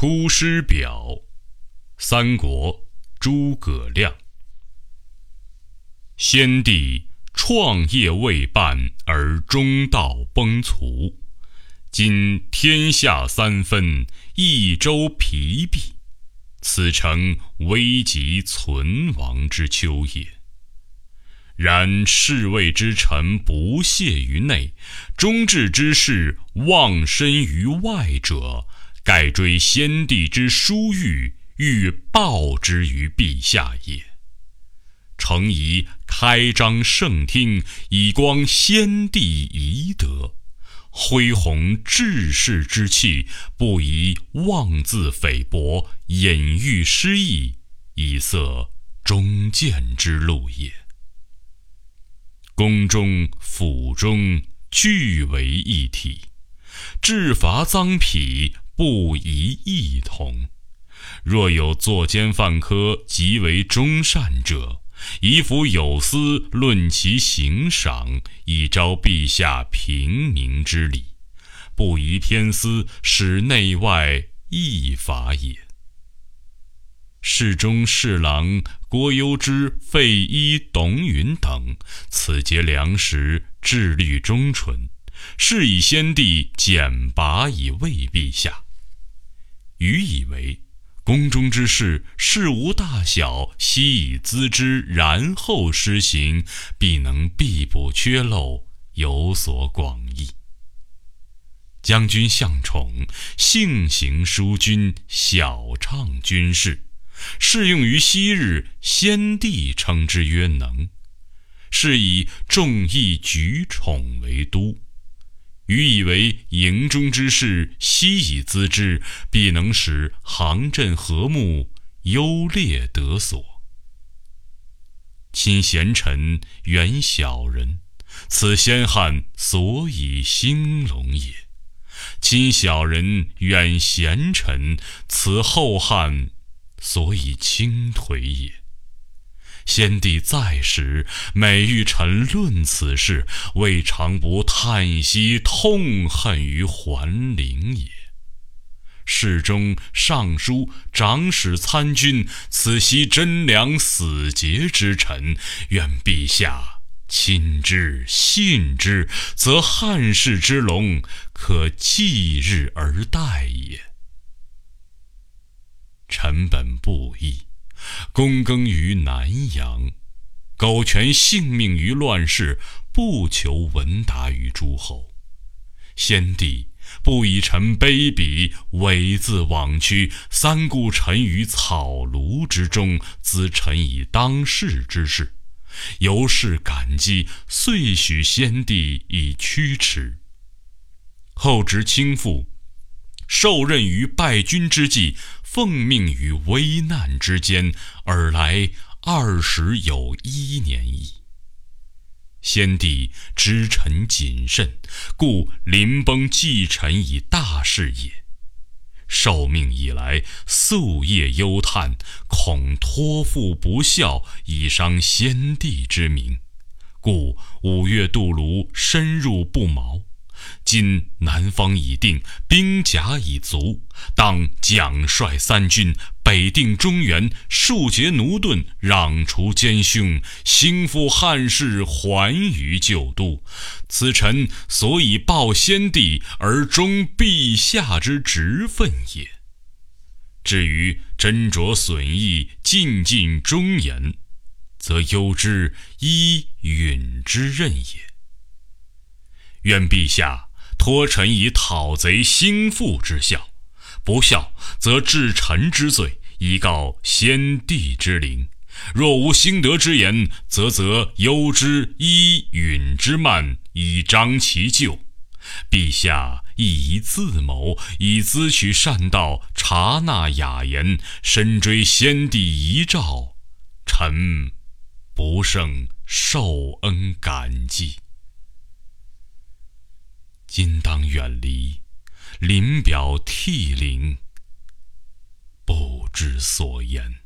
出师表》，三国，诸葛亮。先帝创业未半而中道崩殂，今天下三分，益州疲弊，此诚危急存亡之秋也。然侍卫之臣不懈于内，忠志之士忘身于外者，盖追先帝之殊遇，欲报之于陛下也。诚宜开张圣听，以光先帝遗德；恢弘志士之气，不宜妄自菲薄，隐喻失意，以塞忠谏之路也。宫中府中俱为一体，制伐赃匹不宜异同。若有作奸犯科极为忠善者，宜辅有司论其刑赏，以昭陛下平明之礼，不宜偏私，使内外异法也。侍中、侍郎郭攸之、费祎、董允等，此节良实，志虑忠纯，是以先帝简拔以慰陛下。余以为，宫中之事，事无大小，悉以咨之，然后施行，必能必补缺漏，有所广益。将军向宠，性行淑均，晓畅军事。适用于昔日先帝称之曰能，是以众议举宠为都。余以为营中之事，悉以咨之，必能使行阵和睦，优劣得所。亲贤臣，远小人，此先汉所以兴隆也；亲小人，远贤臣，此后汉。所以倾颓也。先帝在时，每遇臣论此事，未尝不叹息痛恨于桓灵也。侍中、尚书、长史、参军，此悉贞良死节之臣，愿陛下亲之信之，则汉室之隆，可继日而待也。臣本布衣，躬耕于南阳，苟全性命于乱世，不求闻达于诸侯。先帝不以臣卑鄙，猥自枉屈，三顾臣于草庐之中，咨臣以当世之事，由是感激，遂许先帝以驱驰。后值倾覆，受任于败军之际。奉命于危难之间，尔来二十有一年矣。先帝知臣谨慎，故临崩继臣以大事也。受命以来，夙夜忧叹，恐托付不效，以伤先帝之名，故五月渡泸，深入不毛。今南方已定，兵甲已足，当奖率三军，北定中原，庶竭奴钝，攘除奸凶，兴复汉室，还于旧都。此臣所以报先帝而忠陛下之职分也。至于斟酌损益，尽尽忠言，则攸之、伊允之任也。愿陛下托臣以讨贼兴复之效，不效则治臣之罪，以告先帝之灵。若无兴德之言，则责忧之、伊允之慢，以彰其咎。陛下亦宜自谋，以咨取善道，察纳雅言，深追先帝遗诏，臣不胜受恩感激。今当远离，临表涕零，不知所言。